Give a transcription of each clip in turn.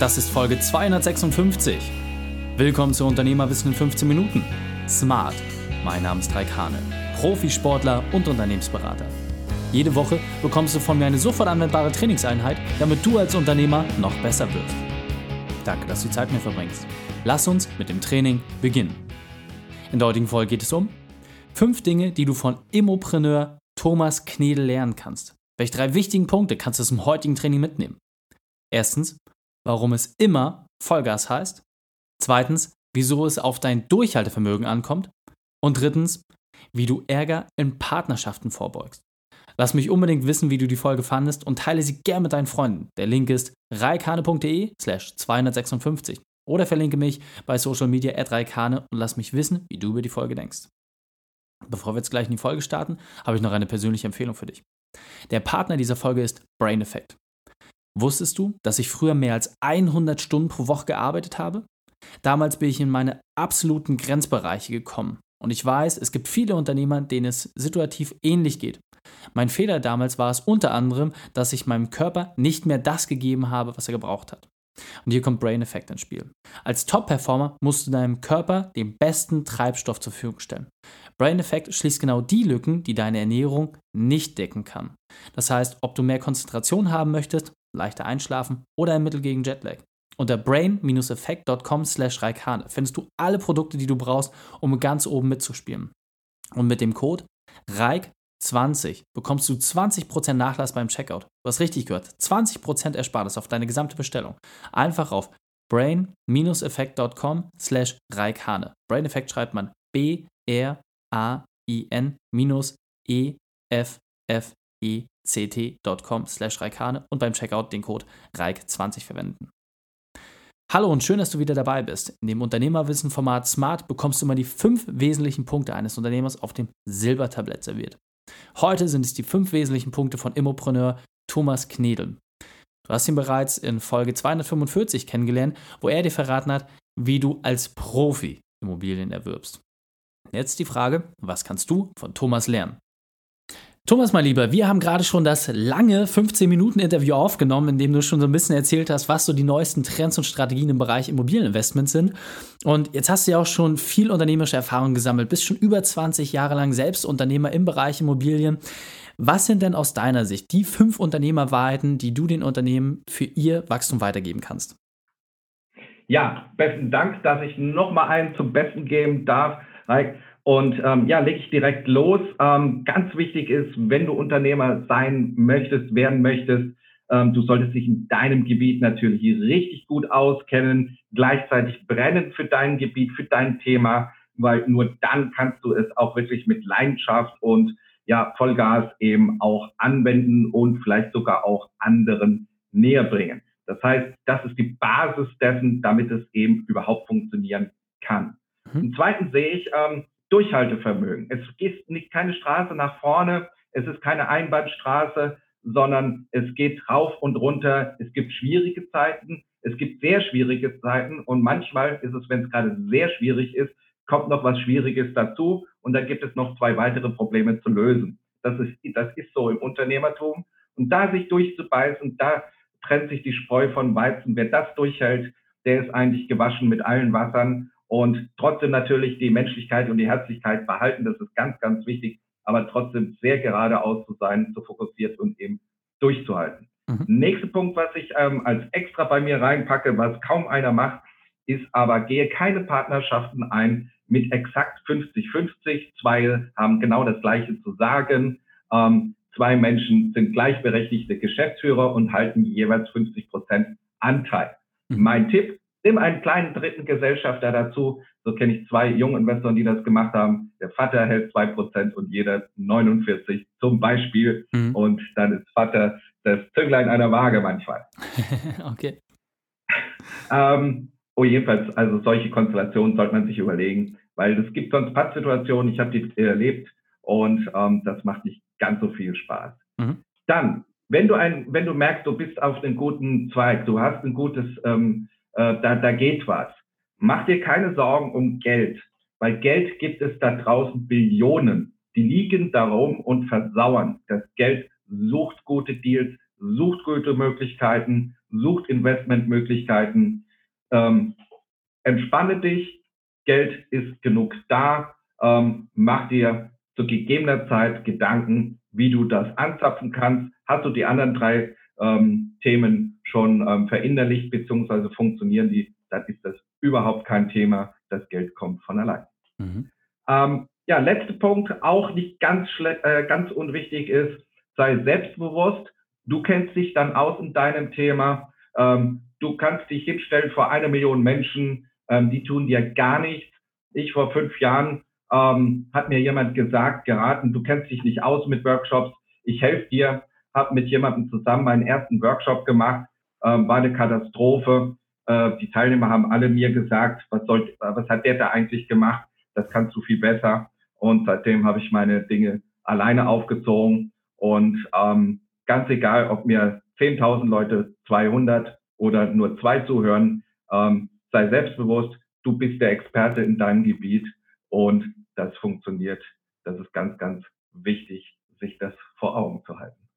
Das ist Folge 256. Willkommen zu Unternehmerwissen in 15 Minuten. Smart. Mein Name ist Raik Hane, Profisportler und Unternehmensberater. Jede Woche bekommst du von mir eine sofort anwendbare Trainingseinheit, damit du als Unternehmer noch besser wirst. Danke, dass du die Zeit mit mir verbringst. Lass uns mit dem Training beginnen. In der heutigen Folge geht es um fünf Dinge, die du von Immopreneur Thomas Knedel lernen kannst. Welche drei wichtigen Punkte kannst du dem heutigen Training mitnehmen? Erstens, warum es immer Vollgas heißt. Zweitens, wieso es auf dein Durchhaltevermögen ankommt. Und drittens, wie du Ärger in Partnerschaften vorbeugst. Lass mich unbedingt wissen, wie du die Folge fandest und teile sie gern mit deinen Freunden. Der Link ist reikane.de slash 256 oder verlinke mich bei Social Media at reikane und lass mich wissen, wie du über die Folge denkst. Bevor wir jetzt gleich in die Folge starten, habe ich noch eine persönliche Empfehlung für dich. Der Partner dieser Folge ist Brain Effect. Wusstest du, dass ich früher mehr als 100 Stunden pro Woche gearbeitet habe? Damals bin ich in meine absoluten Grenzbereiche gekommen. Und ich weiß, es gibt viele Unternehmer, denen es situativ ähnlich geht. Mein Fehler damals war es unter anderem, dass ich meinem Körper nicht mehr das gegeben habe, was er gebraucht hat. Und hier kommt Brain Effect ins Spiel. Als Top-Performer musst du deinem Körper den besten Treibstoff zur Verfügung stellen. Brain Effect schließt genau die Lücken, die deine Ernährung nicht decken kann. Das heißt, ob du mehr Konzentration haben möchtest, leichter einschlafen oder ein Mittel gegen Jetlag. Unter brain-effekt.com slash Raikane findest du alle Produkte, die du brauchst, um ganz oben mitzuspielen. Und mit dem Code RAIK20 bekommst du 20% Nachlass beim Checkout. Du hast richtig gehört, 20% Ersparnis auf deine gesamte Bestellung. Einfach auf brain-effekt.com slash Raikane. Brain Effect schreibt man B-R-A-I-N-E-F-F-E ct.com slash Raikane und beim Checkout den Code RAIK20 verwenden. Hallo und schön, dass du wieder dabei bist. In dem Unternehmerwissen-Format Smart bekommst du immer die fünf wesentlichen Punkte eines Unternehmers auf dem Silbertablett serviert. Heute sind es die fünf wesentlichen Punkte von Immopreneur Thomas Knedel. Du hast ihn bereits in Folge 245 kennengelernt, wo er dir verraten hat, wie du als Profi Immobilien erwirbst. Jetzt die Frage, was kannst du von Thomas lernen? Thomas, mein Lieber, wir haben gerade schon das lange 15-Minuten-Interview aufgenommen, in dem du schon so ein bisschen erzählt hast, was so die neuesten Trends und Strategien im Bereich Immobilieninvestment sind. Und jetzt hast du ja auch schon viel unternehmerische Erfahrung gesammelt, bist schon über 20 Jahre lang selbst Unternehmer im Bereich Immobilien. Was sind denn aus deiner Sicht die fünf Unternehmerwahrheiten, die du den Unternehmen für ihr Wachstum weitergeben kannst? Ja, besten Dank, dass ich nochmal einen zum Besten geben darf. Und ähm, ja, lege ich direkt los. Ähm, ganz wichtig ist, wenn du Unternehmer sein möchtest, werden möchtest, ähm, du solltest dich in deinem Gebiet natürlich richtig gut auskennen, gleichzeitig brennen für dein Gebiet, für dein Thema, weil nur dann kannst du es auch wirklich mit Leidenschaft und ja, Vollgas eben auch anwenden und vielleicht sogar auch anderen näher bringen. Das heißt, das ist die Basis dessen, damit es eben überhaupt funktionieren kann. Mhm. Und zweitens sehe ich, ähm, Durchhaltevermögen. Es ist nicht keine Straße nach vorne, es ist keine Einbahnstraße, sondern es geht rauf und runter. Es gibt schwierige Zeiten, es gibt sehr schwierige Zeiten und manchmal ist es, wenn es gerade sehr schwierig ist, kommt noch was Schwieriges dazu und dann gibt es noch zwei weitere Probleme zu lösen. Das ist, das ist so im Unternehmertum. Und da sich durchzubeißen, da trennt sich die Spreu von Weizen. Wer das durchhält, der ist eigentlich gewaschen mit allen Wassern und trotzdem natürlich die Menschlichkeit und die Herzlichkeit behalten. Das ist ganz, ganz wichtig, aber trotzdem sehr geradeaus zu sein, zu fokussiert und eben durchzuhalten. Mhm. Nächster Punkt, was ich ähm, als extra bei mir reinpacke, was kaum einer macht, ist aber, gehe keine Partnerschaften ein mit exakt 50-50. Zwei haben genau das Gleiche zu sagen. Ähm, zwei Menschen sind gleichberechtigte Geschäftsführer und halten jeweils 50 Prozent Anteil. Mhm. Mein Tipp, Nimm einen kleinen dritten Gesellschafter dazu. So kenne ich zwei junge Investoren, die das gemacht haben. Der Vater hält zwei Prozent und jeder 49 zum Beispiel. Mhm. Und dann ist Vater das Zünglein einer Waage manchmal. okay. ähm, oh, jedenfalls, also solche Konstellationen sollte man sich überlegen, weil es gibt sonst Pattsituationen, ich habe die erlebt und ähm, das macht nicht ganz so viel Spaß. Mhm. Dann, wenn du ein, wenn du merkst, du bist auf einem guten Zweig, du hast ein gutes ähm, äh, da, da geht was. Mach dir keine Sorgen um Geld, weil Geld gibt es da draußen Billionen. Die liegen darum und versauern. Das Geld sucht gute Deals, sucht gute Möglichkeiten, sucht Investmentmöglichkeiten, ähm, entspanne dich, Geld ist genug da, ähm, mach dir zu gegebener Zeit Gedanken, wie du das anzapfen kannst. Hast du die anderen drei ähm, Themen schon ähm, verinnerlicht bzw. funktionieren die, dann ist das überhaupt kein Thema. Das Geld kommt von allein. Mhm. Ähm, ja, letzter Punkt, auch nicht ganz, äh, ganz unwichtig ist, sei selbstbewusst. Du kennst dich dann aus in deinem Thema. Ähm, du kannst dich hinstellen vor eine Million Menschen, ähm, die tun dir gar nichts. Ich vor fünf Jahren ähm, hat mir jemand gesagt, geraten, du kennst dich nicht aus mit Workshops, ich helfe dir, habe mit jemandem zusammen meinen ersten Workshop gemacht, war eine Katastrophe. Äh, die Teilnehmer haben alle mir gesagt, was, soll, was hat der da eigentlich gemacht? Das kannst du viel besser. Und seitdem habe ich meine Dinge alleine aufgezogen. Und ähm, ganz egal, ob mir 10.000 Leute, 200 oder nur zwei zuhören, ähm, sei selbstbewusst, du bist der Experte in deinem Gebiet und das funktioniert. Das ist ganz, ganz wichtig, sich das vor Augen zu halten.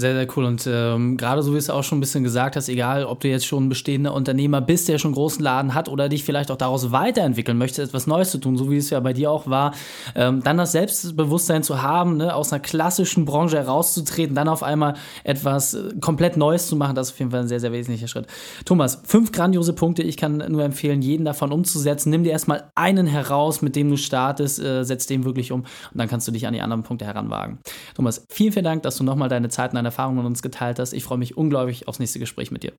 Sehr, sehr cool. Und ähm, gerade so wie es auch schon ein bisschen gesagt hast, egal ob du jetzt schon ein bestehender Unternehmer bist, der schon einen großen Laden hat oder dich vielleicht auch daraus weiterentwickeln möchtest, etwas Neues zu tun, so wie es ja bei dir auch war, ähm, dann das Selbstbewusstsein zu haben, ne, aus einer klassischen Branche herauszutreten, dann auf einmal etwas äh, komplett Neues zu machen, das ist auf jeden Fall ein sehr, sehr wesentlicher Schritt. Thomas, fünf grandiose Punkte. Ich kann nur empfehlen, jeden davon umzusetzen. Nimm dir erstmal einen heraus, mit dem du startest, äh, setz den wirklich um und dann kannst du dich an die anderen Punkte heranwagen. Thomas, vielen, vielen Dank, dass du nochmal deine Zeit deine Erfahrungen mit uns geteilt hast. Ich freue mich unglaublich aufs nächste Gespräch mit dir.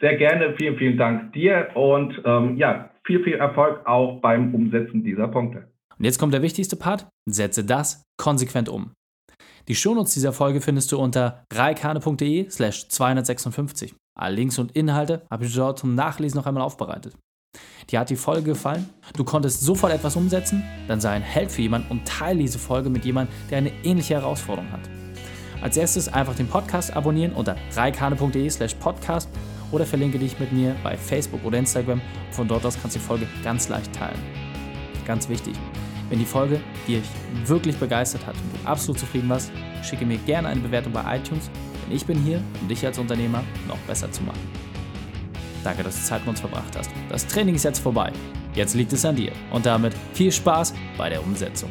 Sehr gerne, vielen, vielen Dank dir und ähm, ja, viel, viel Erfolg auch beim Umsetzen dieser Punkte. Und jetzt kommt der wichtigste Part. Setze das konsequent um. Die Shownotes dieser Folge findest du unter reikane.de slash 256. Alle Links und Inhalte habe ich dort zum Nachlesen noch einmal aufbereitet. Dir hat die Folge gefallen? Du konntest sofort etwas umsetzen? Dann sei ein Held für jemanden und teile diese Folge mit jemandem, der eine ähnliche Herausforderung hat. Als erstes einfach den Podcast abonnieren unter reikane.de slash podcast oder verlinke dich mit mir bei Facebook oder Instagram. Von dort aus kannst du die Folge ganz leicht teilen. Ganz wichtig, wenn die Folge dich wirklich begeistert hat und du absolut zufrieden warst, schicke mir gerne eine Bewertung bei iTunes, denn ich bin hier, um dich als Unternehmer noch besser zu machen. Danke, dass du Zeit mit uns verbracht hast. Das Training ist jetzt vorbei. Jetzt liegt es an dir. Und damit viel Spaß bei der Umsetzung.